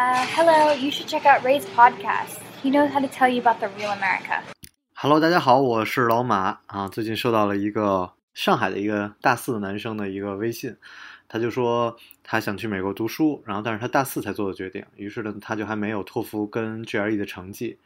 Hello, you should check out Ray's podcast. He knows how to tell you about the real America. Hello，大家好，我是老马啊。最近收到了一个上海的一个大四的男生的一个微信，他就说他想去美国读书，然后但是他大四才做的决定，于是呢他就还没有托福跟 GRE 的成绩，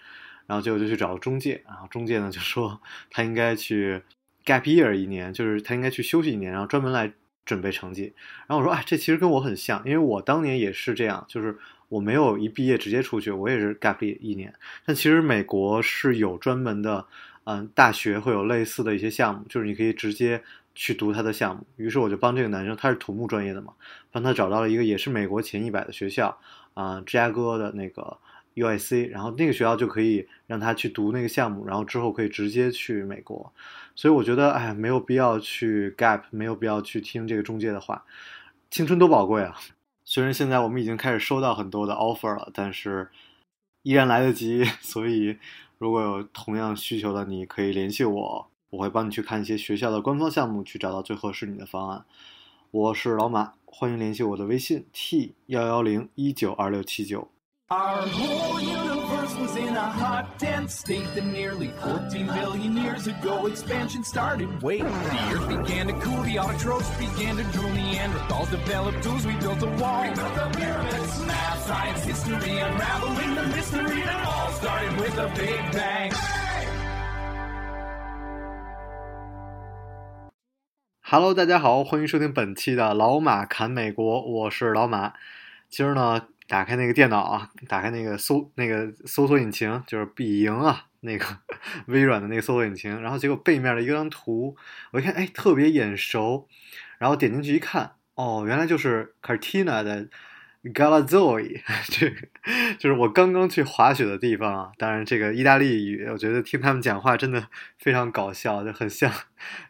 然后结果就去找中介，然后中介呢就说他应该去 gap year 一年，就是他应该去休息一年，然后专门来准备成绩。然后我说哎，这其实跟我很像，因为我当年也是这样，就是我没有一毕业直接出去，我也是 gap 一年。但其实美国是有专门的，嗯，大学会有类似的一些项目，就是你可以直接去读他的项目。于是我就帮这个男生，他是土木专业的嘛，帮他找到了一个也是美国前一百的学校，啊、芝加哥的那个 UIC，然后那个学校就可以让他去读那个项目，然后之后可以直接去美国。所以我觉得，哎，没有必要去 gap，没有必要去听这个中介的话，青春多宝贵啊！虽然现在我们已经开始收到很多的 offer 了，但是依然来得及。所以，如果有同样需求的，你可以联系我，我会帮你去看一些学校的官方项目，去找到最合适你的方案。我是老马，欢迎联系我的微信 t 幺幺零一九二六七九。Our whole universe was in a hot, dense state that nearly 14 billion years ago expansion started. Wait, the earth began to cool, the autotrophs began to drool, Neanderthals developed tools, we built a wall. We built the pyramids, math, science, history, unraveling the mystery that all started with a big bang. Hello，大家好，欢迎收听本期的老马侃美国，我是老马。今儿呢， 打开那个电脑啊，打开那个搜那个搜索引擎，就是必赢啊，那个微软的那个搜索引擎，然后结果背面的一张图，我一看，哎，特别眼熟，然后点进去一看，哦，原来就是 Cartina 的 Galazoi，这就是我刚刚去滑雪的地方啊。当然，这个意大利语，我觉得听他们讲话真的非常搞笑，就很像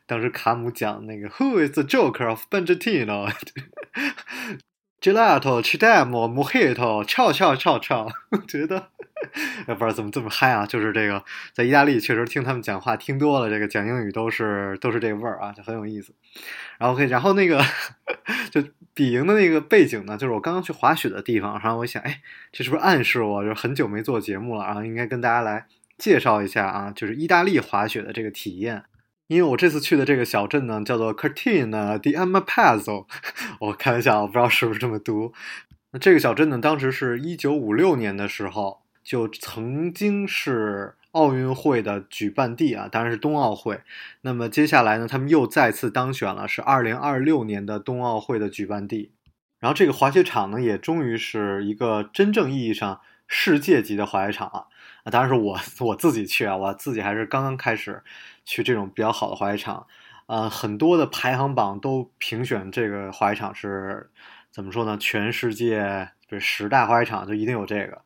当时卡姆讲那个 Who is the Joker of b e n j a t i n o Benjatino？Gelato, Chidamo, Mojito，翘翘翘翘，觉得也不知道怎么这么嗨啊！就是这个，在意大利确实听他们讲话听多了，这个讲英语都是都是这个味儿啊，就很有意思。然后 OK，然后那个 就比赢的那个背景呢，就是我刚刚去滑雪的地方。然后我想，哎，这是不是暗示我就很久没做节目了？然后应该跟大家来介绍一下啊，就是意大利滑雪的这个体验。因为我这次去的这个小镇呢，叫做 Cortina di Ampezzo，我开玩笑，我不知道是不是这么读。那这个小镇呢，当时是一九五六年的时候，就曾经是奥运会的举办地啊，当然是冬奥会。那么接下来呢，他们又再次当选了，是二零二六年的冬奥会的举办地。然后这个滑雪场呢，也终于是一个真正意义上世界级的滑雪场了。啊，当然是我我自己去啊，我自己还是刚刚开始去这种比较好的滑雪场，呃，很多的排行榜都评选这个滑雪场是怎么说呢？全世界比如十大滑雪场就一定有这个，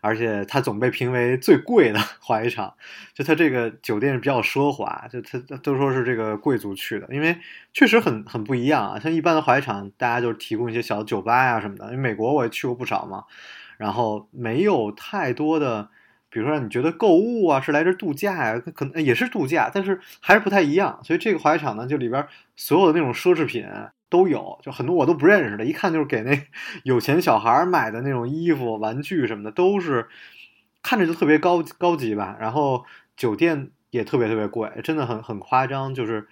而且它总被评为最贵的 滑雪场。就它这个酒店比较奢华，就它都说是这个贵族去的，因为确实很很不一样啊。像一般的滑雪场，大家就是提供一些小酒吧呀、什么的。因为美国我也去过不少嘛，然后没有太多的。比如说，你觉得购物啊是来这度假呀，可能也是度假，但是还是不太一样。所以这个滑雪场呢，就里边所有的那种奢侈品都有，就很多我都不认识的，一看就是给那 有钱小孩买的那种衣服、玩具什么的，都是看着就特别高高级吧。然后酒店也特别特别贵，真的很很夸张。就是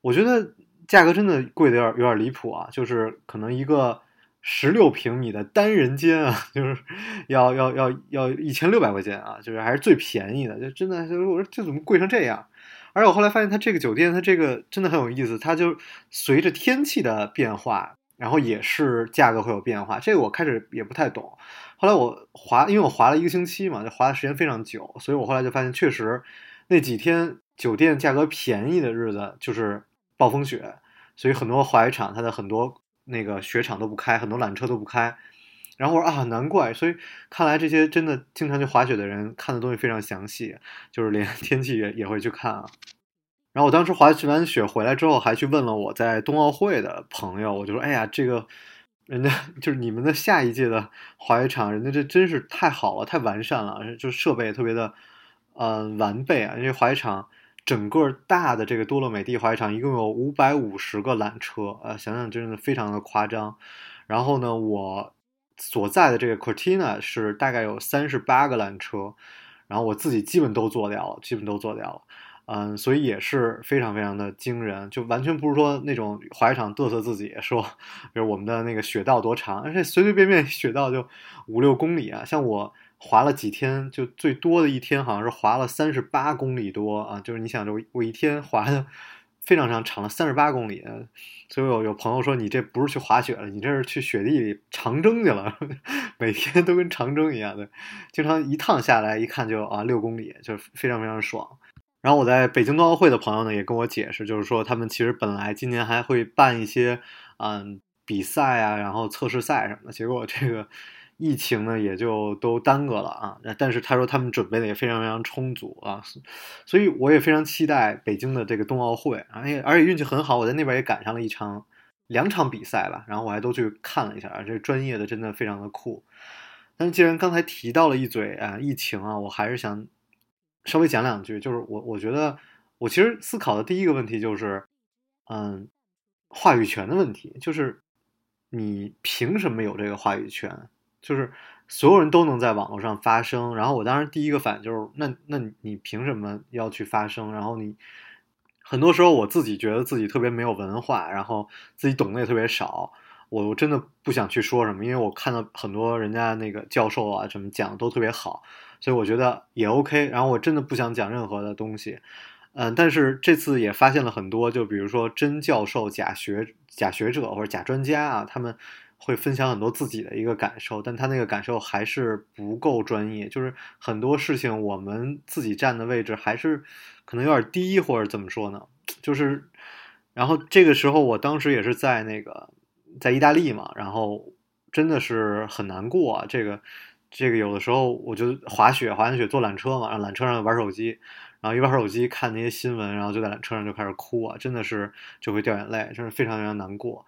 我觉得价格真的贵的有点有点离谱啊，就是可能一个。十六平米的单人间啊，就是要要要要一千六百块钱啊，就是还是最便宜的，就真的，就是我说这怎么贵成这样？而且我后来发现，它这个酒店，它这个真的很有意思，它就随着天气的变化，然后也是价格会有变化。这个我开始也不太懂，后来我滑，因为我滑了一个星期嘛，就滑的时间非常久，所以我后来就发现，确实那几天酒店价格便宜的日子就是暴风雪，所以很多滑雪场它的很多。那个雪场都不开，很多缆车都不开，然后我说啊，难怪，所以看来这些真的经常去滑雪的人看的东西非常详细，就是连 天气也也会去看啊。然后我当时滑雪完雪回来之后，还去问了我在冬奥会的朋友，我就说，哎呀，这个人家就是你们的下一届的滑雪场，人家这真是太好了，太完善了，就是设备特别的呃完备啊，因为滑雪场。整个大的这个多洛美蒂滑雪场一共有五百五十个缆车，呃，想想真的非常的夸张。然后呢，我所在的这个 Cortina 是大概有三十八个缆车，然后我自己基本都做掉了，基本都做掉了。嗯，所以也是非常非常的惊人，就完全不是说那种滑雪场嘚瑟自己说，比如我们的那个雪道多长，而且随随便便雪道就五六公里啊。像我滑了几天，就最多的一天好像是滑了三十八公里多啊，就是你想着我我一天滑的非常长，长了三十八公里。所以有有朋友说你这不是去滑雪了，你这是去雪地里长征去了，每天都跟长征一样的，经常一趟下来一看就啊六公里，就非常非常爽。然后我在北京冬奥会的朋友呢，也跟我解释，就是说他们其实本来今年还会办一些嗯比赛啊，然后测试赛什么的，结果这个疫情呢也就都耽搁了啊。但是他说他们准备的也非常非常充足啊，所以我也非常期待北京的这个冬奥会，而且而且运气很好，我在那边也赶上了一场两场比赛吧，然后我还都去看了一下啊，这专业的真的非常的酷。但是既然刚才提到了一嘴啊疫情啊，我还是想。稍微讲两句，就是我我觉得我其实思考的第一个问题就是，嗯，话语权的问题，就是你凭什么有这个话语权？就是所有人都能在网络上发声，然后我当时第一个反应就是，那那你凭什么要去发声？然后你很多时候我自己觉得自己特别没有文化，然后自己懂得也特别少，我真的不想去说什么，因为我看到很多人家那个教授啊什么讲的都特别好。所以我觉得也 OK，然后我真的不想讲任何的东西，嗯，但是这次也发现了很多，就比如说真教授、假学、假学者或者假专家啊，他们会分享很多自己的一个感受，但他那个感受还是不够专业，就是很多事情我们自己站的位置还是可能有点低，或者怎么说呢？就是，然后这个时候我当时也是在那个在意大利嘛，然后真的是很难过啊，这个。这个有的时候我就滑雪，滑完雪坐缆车嘛，然后缆车上玩手机，然后一玩手机看那些新闻，然后就在缆车上就开始哭啊，真的是就会掉眼泪，真是非常非常难过。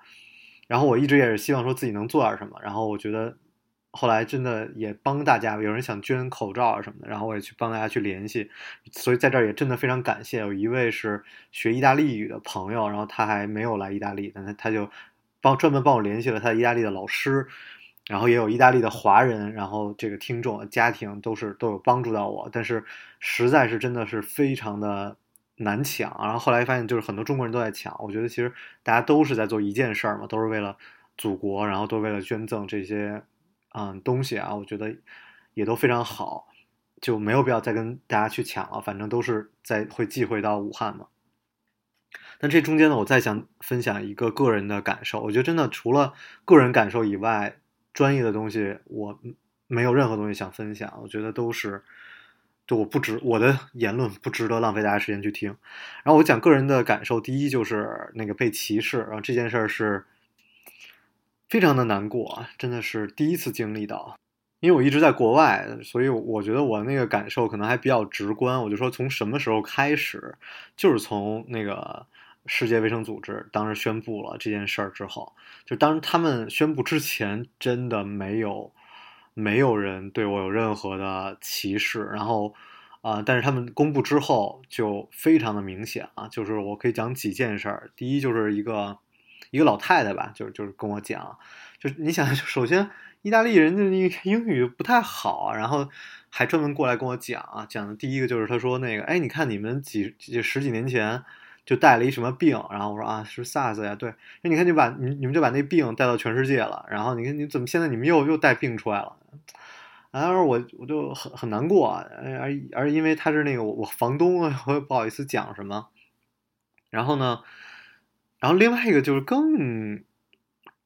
然后我一直也是希望说自己能做点什么，然后我觉得后来真的也帮大家，有人想捐口罩啊什么的，然后我也去帮大家去联系，所以在这儿也真的非常感谢有一位是学意大利语的朋友，然后他还没有来意大利，但他他就帮专门帮我联系了他意大利的老师。然后也有意大利的华人，然后这个听众家庭都是都有帮助到我，但是实在是真的是非常的难抢。然后后来发现，就是很多中国人都在抢。我觉得其实大家都是在做一件事儿嘛，都是为了祖国，然后都为了捐赠这些嗯东西啊。我觉得也都非常好，就没有必要再跟大家去抢了。反正都是在会寄回到武汉嘛。但这中间呢，我再想分享一个个人的感受。我觉得真的除了个人感受以外，专业的东西我没有任何东西想分享，我觉得都是，就我不值我的言论不值得浪费大家时间去听。然后我讲个人的感受，第一就是那个被歧视，然后这件事儿是非常的难过，真的是第一次经历到。因为我一直在国外，所以我觉得我那个感受可能还比较直观。我就说从什么时候开始，就是从那个。世界卫生组织当时宣布了这件事儿之后，就当他们宣布之前，真的没有没有人对我有任何的歧视。然后，啊，但是他们公布之后就非常的明显啊，就是我可以讲几件事儿。第一就是一个一个老太太吧，就是就是跟我讲，就你想，首先意大利人的英语不太好，然后还专门过来跟我讲啊，讲的第一个就是他说那个，哎，你看你们几几十几年前。就带了一什么病，然后我说啊是 SARS 呀，对，那你看就把你你们就把那病带到全世界了，然后你看你怎么现在你们又又带病出来了，然后我我就很很难过，而而因为他是那个我我房东，我也不好意思讲什么，然后呢，然后另外一个就是更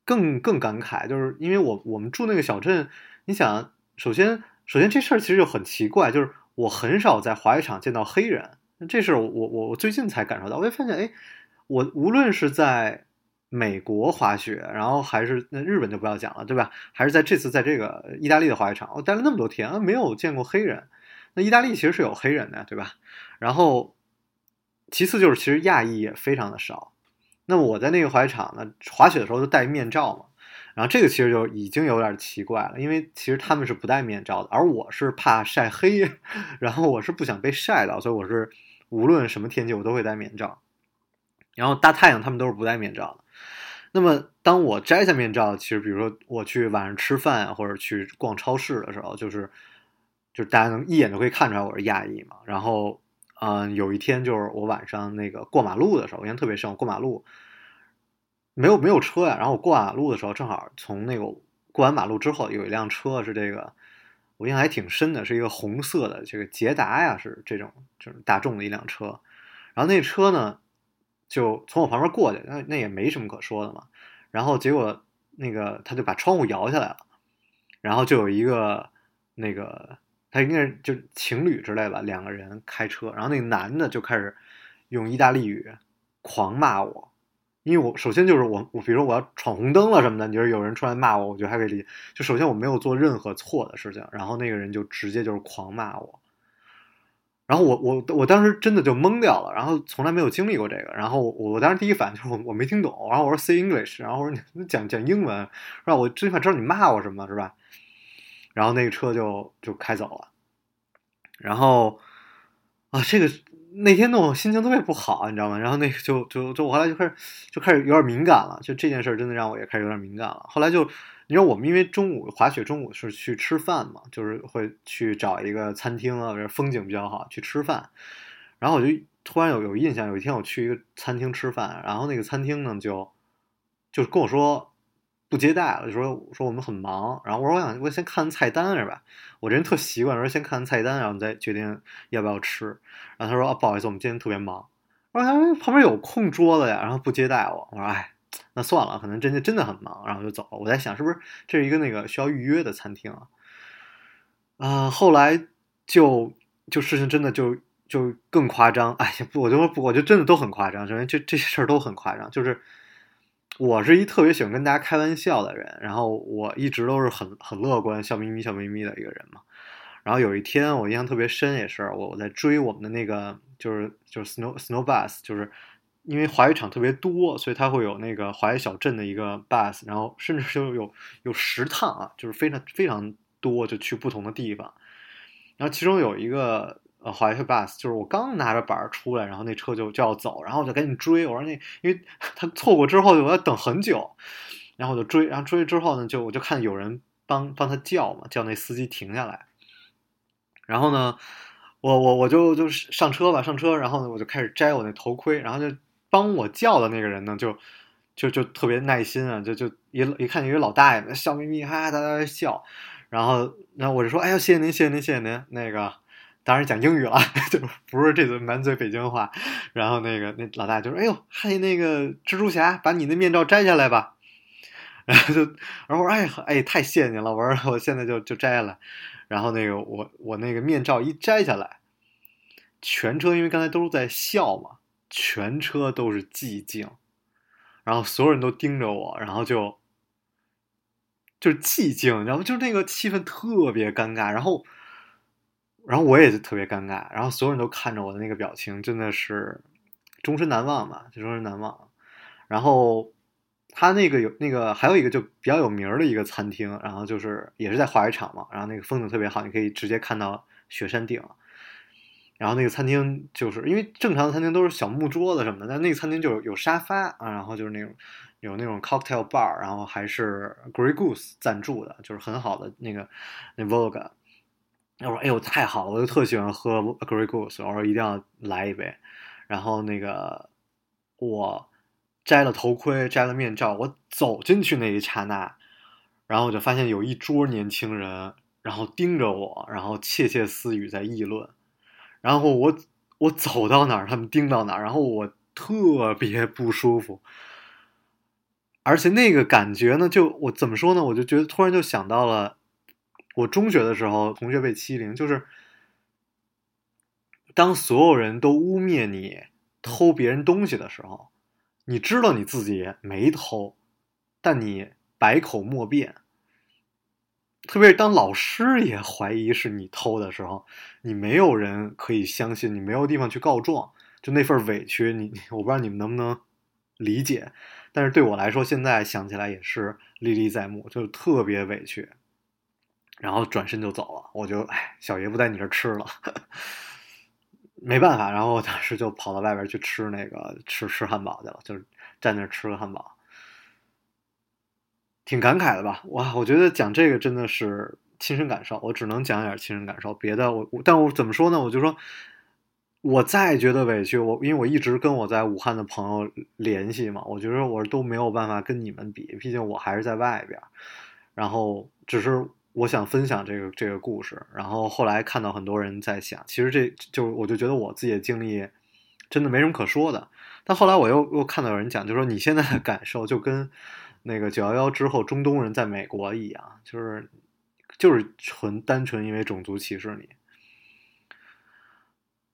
更更感慨，就是因为我我们住那个小镇，你想，首先首先这事儿其实就很奇怪，就是我很少在滑雪场见到黑人。这是我我我最近才感受到，我就发现，哎，我无论是在美国滑雪，然后还是那日本就不要讲了，对吧？还是在这次在这个意大利的滑雪场，我待了那么多天，没有见过黑人。那意大利其实是有黑人的，对吧？然后其次就是其实亚裔也非常的少。那么我在那个滑雪场呢，滑雪的时候就戴面罩嘛，然后这个其实就已经有点奇怪了，因为其实他们是不戴面罩的，而我是怕晒黑，然后我是不想被晒到，所以我是。无论什么天气，我都会戴面罩。然后大太阳，他们都是不戴面罩的。那么当我摘下面罩，其实比如说我去晚上吃饭或者去逛超市的时候，就是就是大家能一眼就可以看出来我是亚裔嘛。然后，嗯，有一天就是我晚上那个过马路的时候，我印象特别深，我过马路没有没有车呀，然后我过马路的时候，正好从那个过完马路之后，有一辆车是这个，我印象还挺深的，是一个红色的这个捷达呀，是这种就是大众的一辆车。然后那车呢，就从我旁边过去，那那也没什么可说的嘛。然后结果那个他就把窗户摇下来了，然后就有一个那个他应该是就情侣之类吧，两个人开车，然后那个男的就开始用意大利语狂骂我，因为我首先就是我我比如说我要闯红灯了什么的，你就是有人出来骂我，我觉得还可以理解。就首先我没有做任何错的事情，然后那个人就直接就是狂骂我。然后我我我当时真的就懵掉了，然后从来没有经历过这个，然后我我当时第一反应就是我我没听懂，然后我说 say English，然后我说你讲讲英文，让？我最起码知道你骂我什么，是吧？然后那个车就就开走了，然后啊，这个那天弄我心情特别不好，你知道吗？然后那个就就就我后来就开始就开始有点敏感了，就这件事儿真的让我也开始有点敏感了。后来就你知道我们因为中午滑雪，中午是去吃饭嘛，就是会去找一个餐厅啊，风景比较好去吃饭。然后我就突然有有印象，有一天我去一个餐厅吃饭，然后那个餐厅呢就就跟我说不接待了，就说说我们很忙。然后我说我想我先看菜单是吧？我这人特习惯说先看看菜单，然后再决定要不要吃。然后他说啊不好意思，我们今天特别忙。我说哎旁边有空桌子呀，然后不接待我。我说哎。那算了，可能真的真的很忙，然后就走了。我在想，是不是这是一个那个需要预约的餐厅啊？啊，后来就就事情真的就就更夸张。哎呀，我就说不，我就真的都很夸张。首先，这这些事儿都很夸张。就是我是一特别喜欢跟大家开玩笑的人，然后我一直都是很很乐观、笑眯眯、笑眯眯的一个人嘛。然后有一天我印象特别深，也是我我在追我们的那个就是就是 snow snow bus，就是。因为滑雪场特别多，所以它会有那个滑雪小镇的一个 bus，然后甚至就有有十趟啊，就是非常非常多，就去不同的地方。然后其中有一个呃滑雪 bus，就是我刚拿着板出来，然后那车就就要走，然后我就赶紧追。我说那因为 他错过之后，我要等很久，然后我就追，然后追之后呢，就我就看有人帮帮他叫嘛，叫那司机停下来。然后呢，我我我就就上车吧，上车，然后呢，我就开始摘我那头盔，然后就。帮我叫的那个人呢，就就就特别耐心啊，就就一一看一个老大爷，笑眯眯，哈哈哒哒笑，然后然后我就说，哎呀，谢谢您，谢谢您，谢谢您，那个当然讲英语了，就不是这嘴满嘴北京话，然后那个那老大就说，哎呦，嘿，那个蜘蛛侠，把你的面罩摘下来吧，然后就，然后我说，哎哎，太谢谢您了，我说 我现在就就摘下来，然后那个我我那个面罩一摘下来，全车因为刚才都是在笑嘛。全车都是寂静，然后所有人都盯着我，然后就就是寂静，然后就是那个气氛特别尴尬，然后，然后我也是特别尴尬，然后所有人都看着我的那个表情，真的是终身难忘嘛，就终身难忘。然后他那个有那个还有一个就比较有名儿的一个餐厅，然后就是也是在滑雪场嘛，然后那个风景特别好，你可以直接看到雪山顶。然后那个餐厅就是因为正常的餐厅都是小木桌子什么的，但那个餐厅就有有沙发啊，然后就是那种有那种 cocktail bar，然后还是 Grey Goose 赞助的，就是很好的那个那 Vogue。我说哎呦太好了，我就特喜欢喝 Grey Goose，我说一定要来一杯。然后那个我摘了头盔，摘了面罩，我走进去那一刹那，然后我就发现有一桌年轻人，然后盯着我，然后窃窃私语在议论。然后我我走到哪儿，他们盯到哪儿，然后我特别不舒服，而且那个感觉呢，就我怎么说呢？我就觉得突然就想到了我中学的时候，同学被欺凌，就是当所有人都污蔑你偷别人东西的时候，你知道你自己没偷，但你百口莫辩。特别是当老师也怀疑是你偷的时候，你没有人可以相信，你没有地方去告状，就那份委屈，你 我不知道你们能不能理解，但是对我来说，现在想起来也是历历在目，就特别委屈。然后转身就走了，我就哎，小爷不在你这吃了，没办法，然后我当时就跑到外边去吃那个吃吃汉堡去了，就是站那吃个汉堡。挺感慨的吧？哇，我觉得讲这个真的是亲身感受，我只能讲一点亲身感受，别的我，但我怎么说呢？我就说，我再觉得委屈，我因为我一直跟我在武汉的朋友联系嘛，我觉得我都没有办法跟你们比，毕竟我还是在外边，然后只是我想分享这个这个故事，然后后来看到很多人在想，其实这就我就觉得我自己的经历真的没什么可说的，但后来我又又看到有人讲，就说你现在的感受就跟那个九幺幺之后中东人在美国一样，就是就是纯单纯因为种族歧视你。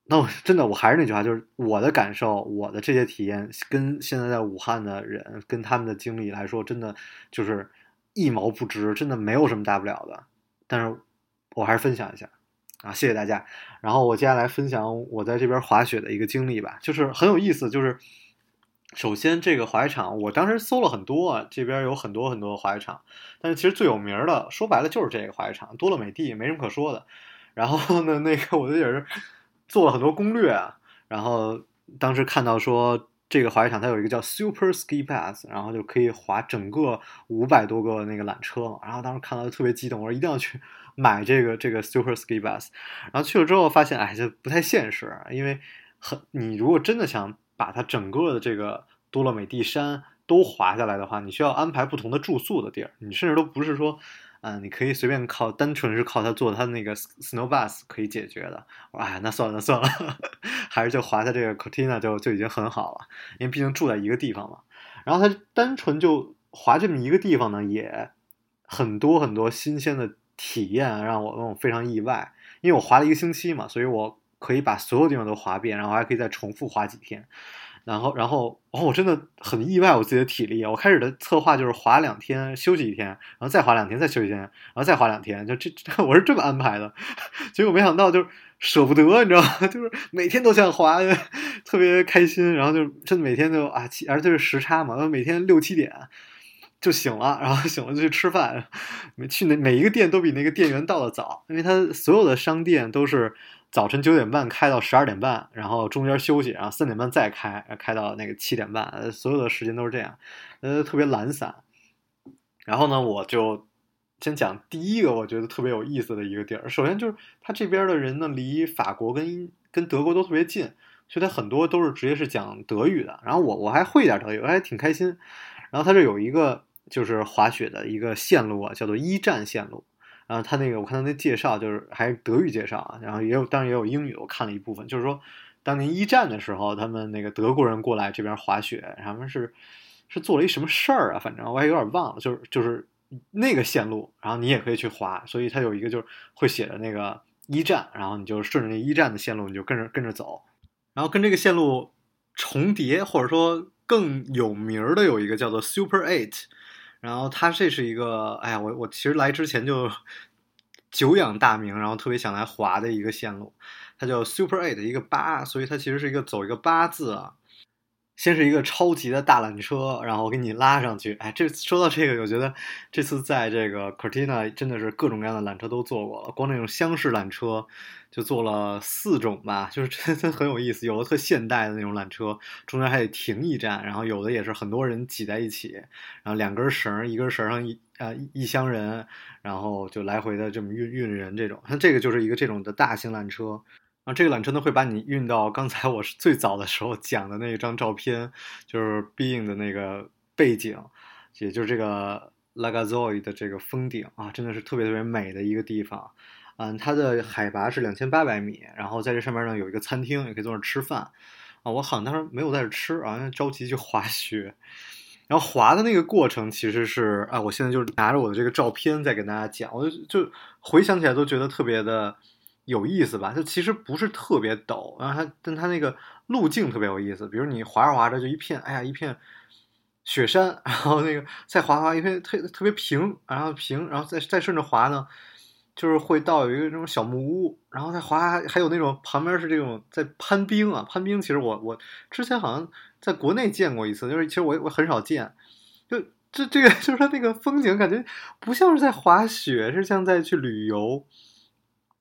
那我真的，我还是那句话，就是我的感受，我的这些体验，跟现在在武汉的人跟他们的经历来说，真的就是一毛不值，真的没有什么大不了的。但是我还是分享一下啊，谢谢大家。然后我接下来分享我在这边滑雪的一个经历吧，就是很有意思。就是首先这个滑雪场，我当时搜了很多，这边有很多很多滑雪场，但是其实最有名的，说白了就是这个滑雪场，多乐美地，没什么可说的。然后呢，那个我就也是。做了很多攻略啊，然后当时看到说这个滑雪场它有一个叫 Super Ski Pass，然后就可以滑整个五百多个那个缆车，然后当时看到就特别激动，我说一定要去 买这个这个 Super Ski Pass。然后去了之后发现，哎，这不太现实，因为很你如果真的想把它整个的这个多乐美地山都滑下来的话，你需要安排不同的住宿的地儿，你甚至都不是说。嗯，你可以随便靠，单纯是靠他做他那个 snow bus 可以解决的。哎，那算了，那算了，还是就滑在这个 Cortina 就就已经很好了，因为毕竟住在一个地方嘛。然后他单纯就滑这么一个地方呢，也很多很多新鲜的体验，让我让我非常意外。因为我滑了一个星期嘛，所以我可以把所有地方都滑遍，然后还可以再重复滑几天。然后，然后，哦，我真的很意外我自己的体力。我开始的策划就是滑两天，休息一天，然后再滑两天，再休息一天，然后再滑两天，就这，我是这么安排的。结果没想到，就是舍不得，你知道吗？就是每天都想滑，特别开心。然后就真的每天就啊，而且是时差嘛，每天六七点就醒了，然后醒了就去吃饭。每去那每一个店都比那个店员到的早，因为他所有的商店都是。早晨九点半开到十二点半，然后中间休息，然后三点半再开，开到那个七点半，所有的时间都是这样，呃，特别懒散。然后呢，我就先讲第一个我觉得特别有意思的一个地儿。首先就是他这边的人呢，离法国跟跟德国都特别近，所以他很多都是直接是讲德语的。然后我我还会一点德语，我还挺开心。然后他这有一个就是滑雪的一个线路啊，叫做一战线路。然后他那个，我看他那介绍就是还是德语介绍啊，然后也有当然也有英语，我看了一部分，就是说当年一战的时候，他们那个德国人过来这边滑雪，他们是是做了一什么事儿啊？反正我还有点忘了，就是就是那个线路，然后你也可以去滑，所以他有一个就是会写的那个一战，然后你就顺着那一战的线路，你就跟着跟着走，然后跟这个线路重叠或者说更有名的有一个叫做 Super Eight。然后他这是一个，哎呀，我我其实来之前就 久仰大名，然后特别想来滑的一个线路，它叫 Super Eight 一个八，所以它其实是一个走一个八字啊。先是一个超级的大缆车，然后给你拉上去。哎，这说到这个，我觉得这次在这个 Cortina 真的是各种各样的缆车都坐过了，光那种厢式缆车就坐了四种吧，就是真的很有意思。有的特现代的那种缆车，中间还得停一站，然后有的也是很多人挤在一起，然后两根绳，一根绳上一啊一箱人，然后就来回的这么运运人这种。它这个就是一个这种的大型缆车。啊，这个缆车呢会把你运到刚才我是最早的时候讲的那一张照片，就是 Being 的那个背景，也就是这个 Lagazoi 的这个峰顶啊，真的是特别特别美的一个地方。嗯，它的海拔是两千八百米，然后在这上面呢有一个餐厅，也可以坐那吃饭。啊，我好像当时没有在这吃啊，着急去滑雪。然后滑的那个过程其实是啊，我现在就是拿着我的这个照片在跟大家讲，我就就回想起来都觉得特别的。有意思吧？它其实不是特别陡，然后它，但它那个路径特别有意思。比如你滑着滑着就一片，哎呀，一片雪山，然后那个再滑滑一片特特别平，然后平，然后再再顺着滑呢，就是会到有一个这种小木屋，然后再滑，还有那种旁边是这种在攀冰啊，攀冰。其实我我之前好像在国内见过一次，就是其实我我很少见，就这这个 就是它那个风景感觉不像是在滑雪，是像在去旅游。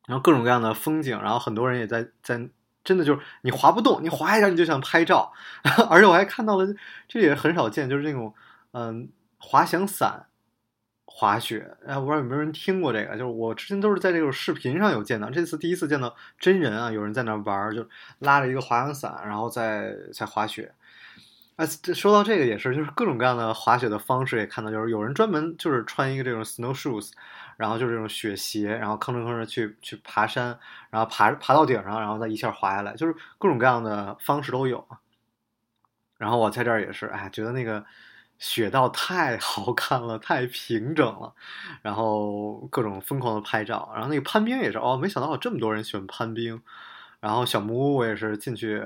然后各种各样的风景，然后很多人也在在，真的就是你滑不动，你滑一下你就想拍照，而且我还看到了，这也很少见，就是那种嗯滑翔伞滑雪，哎，我不知道有没有人听过这个，就是我之前都是在这种视频上有见到，这次第一次见到真人啊，有人在那玩，就拉着一个滑翔伞，然后在在滑雪。啊，这说到这个也是，就是各种各样的滑雪的方式也看到，就是有人专门就是穿一个这种 snow shoes，然后就是这种雪鞋，然后吭哧吭哧去去爬山，然后爬爬到顶上，然后再一下滑下来，就是各种各样的方式都有。然后我在这儿也是，哎，觉得那个雪道太好看了，太平整了，然后各种疯狂的拍照，然后那个攀冰也是，哦，没想到有这么多人喜欢攀冰。然后小木屋我也是进去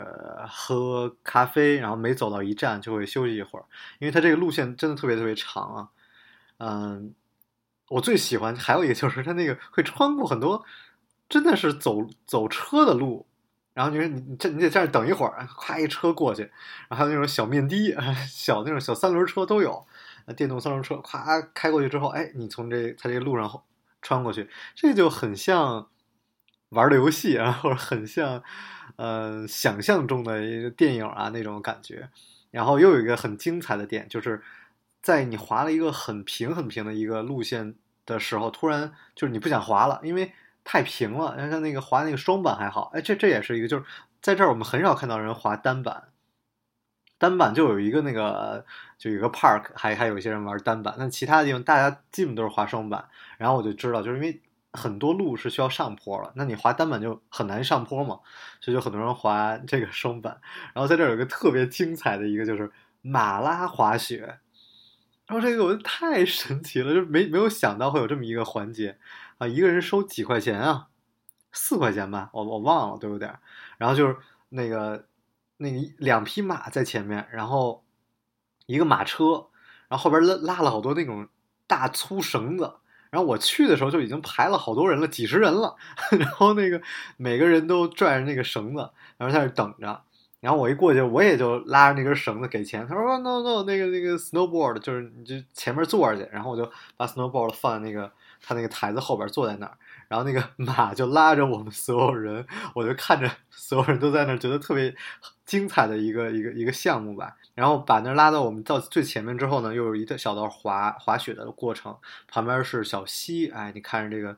喝咖啡，然后每走到一站就会休息一会儿，因为它这个路线真的特别特别长啊。嗯，我最喜欢还有一个就是它那个会穿过很多真的是走走车的路，然后你说你这你得在这等一会儿，咵一车过去，然后还有那种小面的、小那种小三轮车都有，电动三轮车咵开过去之后，哎，你从这它这个路上穿过去，这就很像。玩的游戏啊，或者很像，呃，想象中的一个电影啊那种感觉。然后又有一个很精彩的点，就是在你滑了一个很平很平的一个路线的时候，突然就是你不想滑了，因为太平了。像那个滑那个双板还好，哎，这这也是一个，就是在这儿我们很少看到人滑单板，单板就有一个那个就有一个 park，还还有一些人玩单板，那其他地方大家基本都是滑双板。然后我就知道，就是因为。很多路是需要上坡了，那你滑单板就很难上坡嘛，所以就很多人滑这个双板。然后在这儿有个特别精彩的一个就是马拉滑雪，然后这个我就太神奇了，就没没有想到会有这么一个环节啊！一个人收几块钱啊？四块钱吧，我我忘了都有点。然后就是那个那个两匹马在前面，然后一个马车，然后后边拉拉了好多那种大粗绳子。然后我去的时候就已经排了好多人了，几十人了。然后那个每个人都拽着那个绳子，然后在那等着。然后我一过去，我也就拉着那根绳子给钱。他说：“no no，那个那个 snowboard 就是你就前面坐着去。”然后我就把 snowboard 放在那个他那个台子后边，坐在那儿。然后那个 马就拉着我们所有人，我就看着 所有人都在那儿，觉得特别精彩的一个一个一个项目吧。然后把那拉到我们到最前面之后呢，又有一个小道滑滑雪的过程，旁边是小溪，哎，你看着这个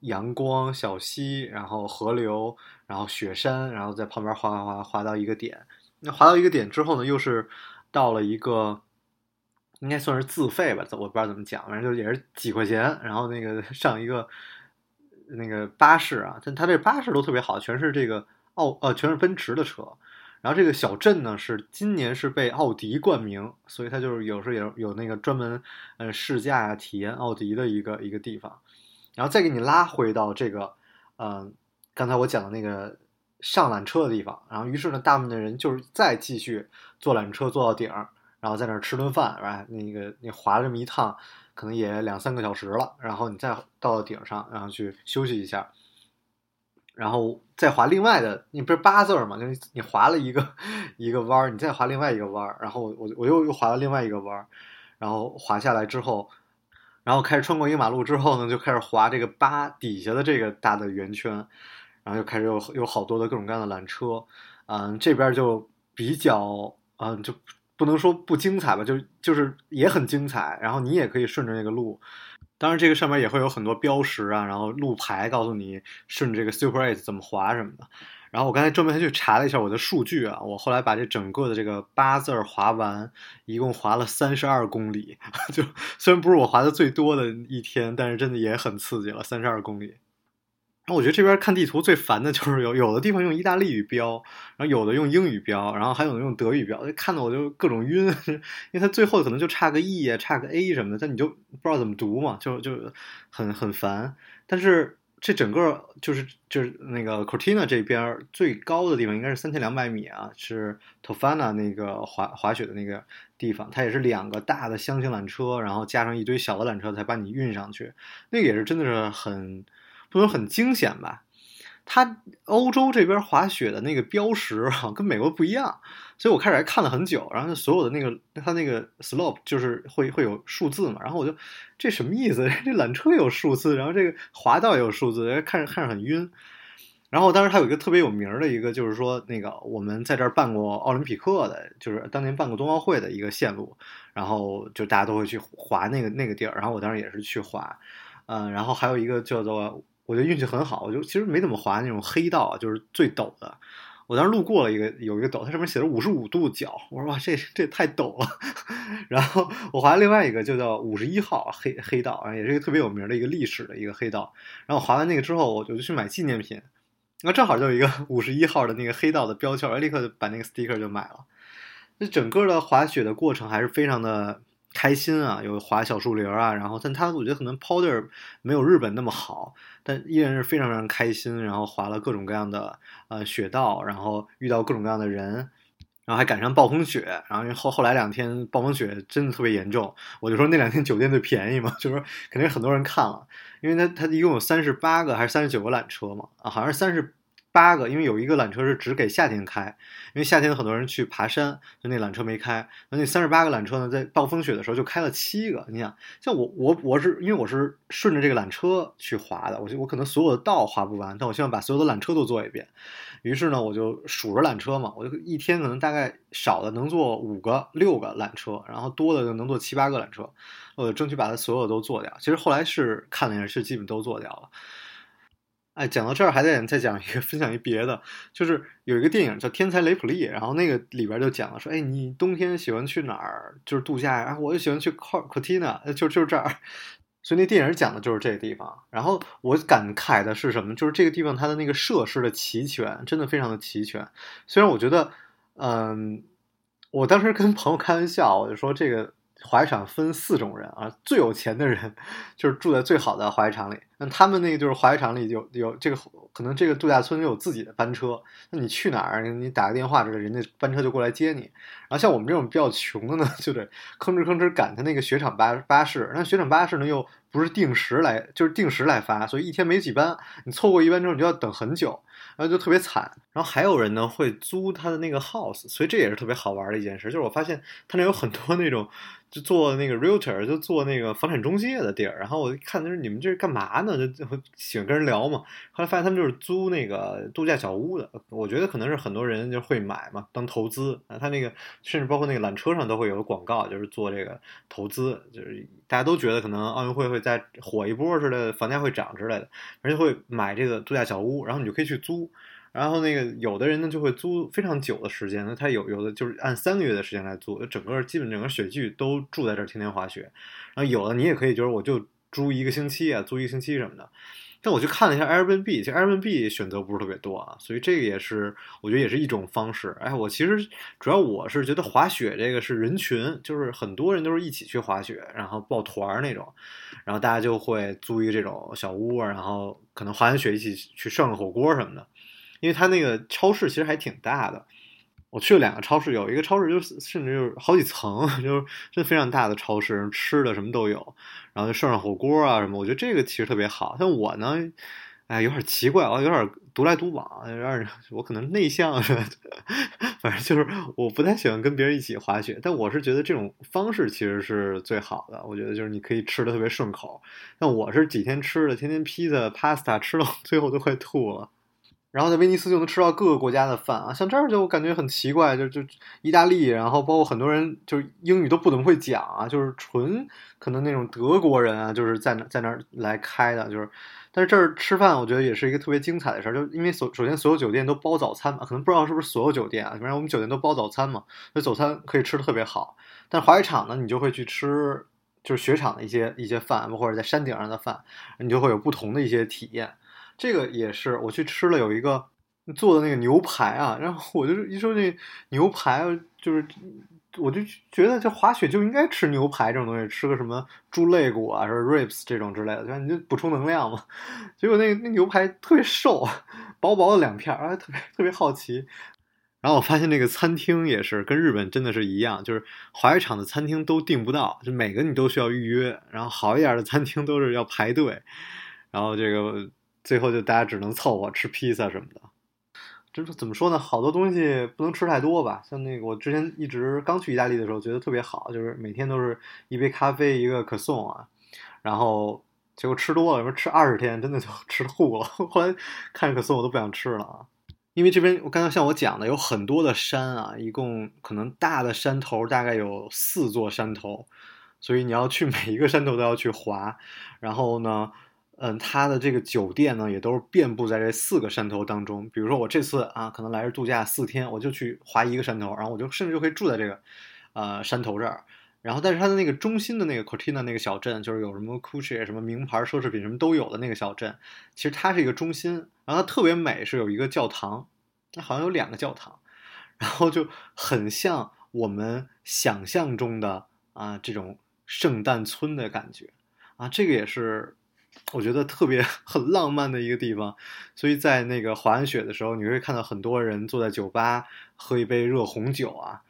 阳光、小溪，然后河流，然后雪山，然后在旁边滑滑滑滑到一个点。那滑到一个点之后呢，又是到了一个应该算是自费吧，我不知道怎么讲，反正就也是几块钱，然后那个上一个那个巴士啊，但它这巴士都特别好，全是这个奥呃，全是奔驰的车。然后这个小镇呢，是今年是被奥迪冠名，所以它就是有时候有有那个专门呃试驾呀、体验奥迪的一个一个地方。然后再给你拉回到这个，嗯，刚才我讲的那个上缆车的地方。然后于是呢，大部分的人就是再继续坐缆车坐到顶，然后在那儿吃顿饭，是吧？那个你滑这么一趟，可能也两三个小时了。然后你再到顶上，然后去休息一下。然后再滑另外的，你不是八字儿嘛？就是你滑了一个 一个弯儿，你再滑另外一个弯儿，然后我我又又滑了另外一个弯儿，然后滑下来之后，然后开始穿过一个马路之后呢，就开始滑这个八底下的这个大的圆圈，然后又开始有有好多的各种各样的缆车，嗯，这边就比较嗯，就不能说不精彩吧，就就是也很精彩，然后你也可以顺着那个路。当然，这个上面也会有很多标识啊，然后路牌告诉你顺着这个 Super Eight 怎么滑什么的。然后我刚才专门还去查了一下我的数据啊，我后来把这整个的这个八字滑完，一共滑了三十二公里。就虽然不是我滑的最多的一天，但是真的也很刺激了，三十二公里。然后我觉得这边看地图最烦的就是 有有的地方用意大利语标，然后有的用英语标，然后还有的用德语标，看的我就各种晕，因为它最后可能就差个 E 啊，差个 A 什么的，但你就不知道怎么读嘛，就就很很烦。但是这整个就是就是那个 Cortina 这边最高的地方应该是三千两百米啊，是 Tofana 那个滑滑雪的那个地方，它也是两个大的箱型缆车，然后加上一堆小的缆车才把你运上去，那个也是真的是很。不能很惊险吧？它欧洲这边滑雪的那个标识啊，跟美国不一样，所以我开始还看了很久。然后所有的那个它那个 slope 就是会会有数字嘛，然后我就这什么意思？这缆车有数字，然后这个滑道也有数字，看着看着很晕。然后当时还有一个特别有名的一个，就是说那个我们在这儿办过奥林匹克的，就是当年办过冬奥会的一个线路，然后就大家都会去滑那个那个地儿，然后我当时也是去滑，嗯，然后还有一个叫做，我觉得运气很好，我就其实没怎么滑那种黑道，就是最陡的。我当时路过了一个有一个陡，它上面写着五十五度角，我说哇，这这太陡了。然后我滑另外一个就叫五十一号黑黑道啊，也是一个特别有名的一个历史的一个黑道。然后滑完那个之后，我就去买纪念品，那正好就有一个 五十一号的那个黑道的标签，我立刻就把那个 sticker 就买了。那整个的滑雪的过程还是非常的开心啊，有滑小树林啊，然后但它我觉得可能抛地儿没有日本那么好，但依然是非常非常开心，然后滑了各种各样的呃雪道，然后遇到各种各样的人，然后还赶上暴风雪，然后后后来两天暴风雪真的特别严重，我就说那两天酒店最便宜嘛，就是说肯定很多人看了，因为它它一共有三十八个还是三十九个缆车嘛，啊好像是三十。八个，因为有一个缆车是只给夏天开，因为夏天很多人去爬山，就那缆车没开。那那三十八个缆车呢，在暴风雪的时候就开了七个。你想，像我我我是因为我是顺着这个缆车去滑的，我就我可能所有的道滑不完，但我希望把所有的缆车都坐一遍。于是呢，我就数着缆车嘛，我就一天可能大概少的能坐五个、六个缆车，然后多的就能坐七八个缆车，我争取把它所有都坐掉。其实后来是看了一下，是基本都坐掉了。哎，讲到这儿还得再讲一个，分享一别的，就是有一个电影叫《天才雷普利》，然后那个里边就讲了说，哎，你冬天喜欢去哪儿？就是度假呀，我就喜欢去 Cortina，就就是这儿。所以那电影讲的就是这个地方。然后我感慨的是什么？就是这个地方它的那个设施的齐全，真的非常的齐全。虽然我觉得，嗯，我当时跟朋友开玩笑，我就说这个。滑雪场分四种人啊，最有钱的人 就是住在最好的滑雪场里。那他们那个就是滑雪场里有有这个可能这个度假村有自己的班车，那你去哪儿，你打个电话，这个人家班车就过来接你。然后像我们这种比较穷的呢，就得吭哧吭哧赶他那个雪场巴巴士。那雪场巴士呢又不是定时来，就是定时来发，所以一天没几班，你错过一班之后你就要等很久，然后就特别惨。然后还有人呢会租他的那个 house，所以这也是特别好玩的一件事。就是我发现他那有很多那种。就做那个 realtor，就做那个房产中介的地儿。然后我看，就是你们这是干嘛呢？就喜欢跟人聊嘛。后来发现他们就是租那个度假小屋的。我觉得可能是很多人就会买嘛，当投资啊。他那个甚至包括那个缆车上都会有广告，就是做这个投资，就是大家都觉得可能奥运会会再火一波似的，房价会涨之类的，而且会买这个度假小屋，然后你就可以去租。然后那个有的人呢就会租非常久的时间，那他有有的就是按三个月的时间来租，整个基本整个雪具都住在这儿，天天滑雪。然后有的你也可以就是我就租一个星期啊，租一个星期什么的。但我去看了一下 Airbnb，其实 Airbnb 选择不是特别多啊，所以这个也是我觉得也是一种方式。哎，我其实主要我是觉得滑雪这个是人群，就是很多人都是一起去滑雪，然后抱团那种，然后大家就会租一个这种小屋，然后可能滑完雪一起去涮个火锅什么的。因为它那个超市其实还挺大的，我去了两个超市，有一个超市就甚至就是好几层，就是真非常大的超市，吃的什么都有，然后就涮涮火锅啊什么，我觉得这个其实特别好。像我呢，哎，有点奇怪，我有点独来独往，有点 我可能内向，反正就是我不太喜欢跟别人一起滑雪。但我是觉得这种方式其实是最好的，我觉得就是你可以吃的特别顺口。但我是几天吃的，天天披萨、pasta 吃到 最后都快吐了。然后在威尼斯就能吃到各个国家的饭啊，像这儿就感觉很奇怪，就就意大利，然后包括很多人就英语都不怎么会讲啊，就是纯可能那种德国人啊，就是在那在那儿来开的，就是，但是这儿吃饭我觉得也是一个特别精彩的事儿，就因为首首先所有酒店都包早餐嘛，可能不知道是不是所有酒店啊，反正我们酒店都包早餐嘛，所以早餐可以吃的特别好。但滑雪场呢，你就会去吃就是雪场的一些一些饭，或者在山顶上的饭，你就会有不同的一些体验。这个也是我去吃了有一个做的那个牛排啊，然后我就一说那牛排，就是我就觉得这滑雪就应该吃牛排这种东西，吃个什么猪肋骨啊，是 ribs 这种之类的，对吧？你就补充能量嘛。结果那那牛排特别瘦，薄薄的两片，然后，特别特别好奇。然后我发现那个餐厅也是跟日本真的是一样，就是滑雪场的餐厅都订不到，就每个你都需要预约，然后好一点的餐厅都是要排队，然后这个。最后就大家只能凑合吃披萨什么的，就是怎么说呢？好多东西不能吃太多吧。像那个我之前一直刚去意大利的时候，觉得特别好，就是每天都是一杯咖啡一个可颂啊，然后结果吃多了，说吃二十天真的就 吃吐了。后来看着可颂我都不想吃了啊，因为这边我刚刚像我讲的有很多的山啊，一共可能大的山头大概有四座山头，所以你要去每一个山头都要去滑，然后呢。嗯，它的这个酒店呢，也都是遍布在这四个山头当中。比如说我这次啊，可能来这度假四天，我就去划一个山头，然后我就甚至就可以住在这个，呃，山头这儿。然后，但是它的那个中心的那个 Cortina 那个小镇，就是有什么 Gucci 什么名牌奢侈品什么都有的那个小镇，其实它是一个中心。然后它特别美，是有一个教堂，那好像有两个教堂，然后就很像我们想象中的啊这种圣诞村的感觉啊，这个也是。我觉得特别 很浪漫的一个地方，所以在那个滑完雪的时候，你会看到很多人坐在酒吧喝一杯热红酒啊。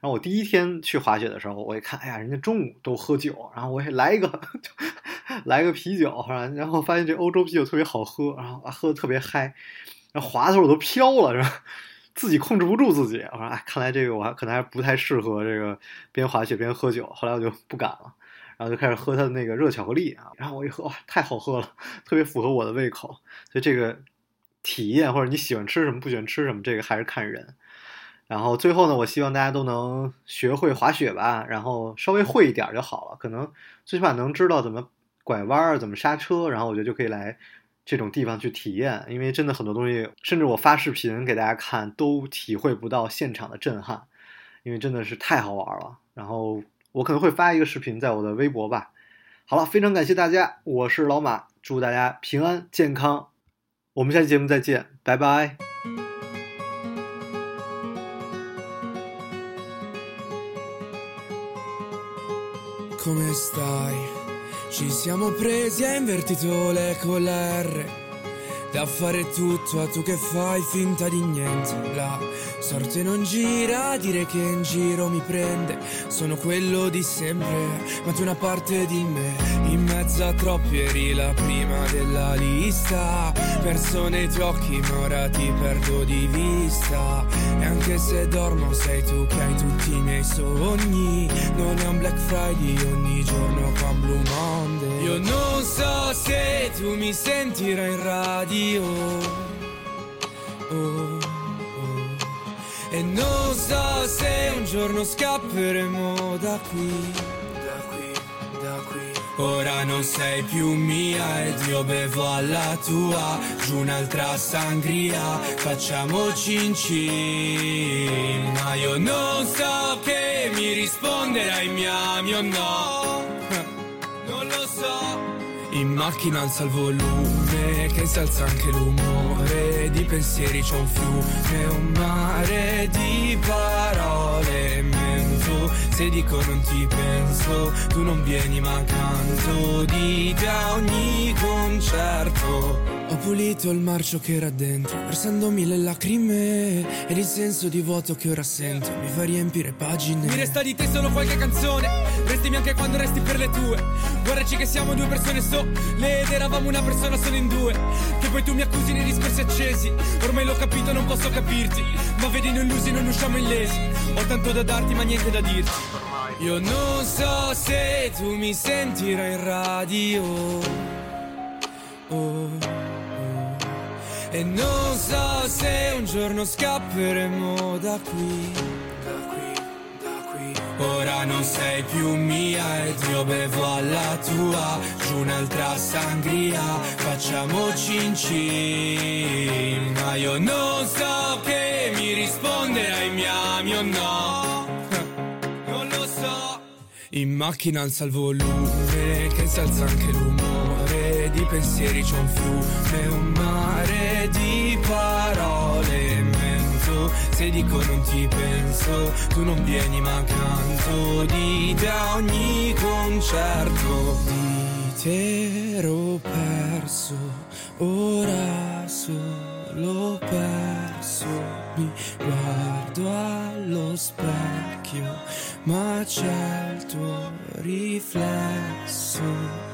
然后我第一天去滑雪的时候，我一看，哎呀，人家中午都喝酒，然后我也来一个，来个啤酒，然后发现这欧洲啤酒特别好喝，然后喝的特别嗨，然后滑的时候我都飘了，是吧？自己控制不住自己，我说，哎，看来这个我还可能还不太适合这个边滑雪边喝酒，后来我就不敢了。然后就开始喝他的那个热巧克力啊，然后我一喝哇，太好喝了，特别符合我的胃口。所以这个体验或者你喜欢吃什么不喜欢吃什么，这个还是看人。然后最后呢，我希望大家都能学会滑雪吧，然后稍微会一点就好了，可能最起码能知道怎么拐弯儿、怎么刹车，然后我觉得就可以来这种地方去体验。因为真的很多东西，甚至我发视频给大家看都体会不到现场的震撼，因为真的是太好玩了。然后。我可能会发一个视频在我的微博吧。好了，非常感谢大家，我是老马，祝大家平安健康，我们下期节目再见，拜拜。Da fare tutto a tu che fai finta di niente. La sorte non gira, dire che in giro mi prende. Sono quello di sempre, ma tu una parte di me. In mezzo a troppi eri la prima della lista. Perso nei tuoi occhi, ma ora ti perdo di vista. E anche se dormo, sei tu che hai tutti i miei sogni. Non è un Black Friday ogni giorno con Blue Monday. Io non so se tu mi sentirai in radio io. Oh, oh. E non so se un giorno scapperemo da qui. Da qui, da qui. Ora non sei più mia ed io bevo alla tua Giù un'altra sangria, facciamoci in Ma io non so che mi risponderai mi ami o no macchina alza il volume che si alza anche l'umore Di pensieri c'è un fiume, un mare di parole Mento, se dico non ti penso Tu non vieni ma canto di da ogni concerto ho pulito il marcio che era dentro, versando mille lacrime ed il senso di vuoto che ora sento mi fa riempire pagine. Mi resta di te solo qualche canzone, restimi anche quando resti per le tue. Guardaci che siamo due persone sole ed eravamo una persona solo in due. Che poi tu mi accusi nei discorsi accesi, ormai l'ho capito, non posso capirti. Ma vedi, noi illusi non usciamo illesi. Ho tanto da darti, ma niente da dirti. Io non so se tu mi sentirai in radio. Oh. E non so se un giorno scapperemo da qui. Da qui, da qui. Ora non sei più mia ed io bevo alla tua. Giù un'altra sangria, facciamoci in Ma io non so che mi risponderai, mi ami o no. Non lo so. In macchina alza il volume, che si alza anche l'umore. Di pensieri c'è un fiume, un mare di parole. Mento, se dico non ti penso, tu non vieni ma canto di da ogni concerto. Di te ero perso, ora solo perso. Mi guardo allo specchio ma c'è il tuo riflesso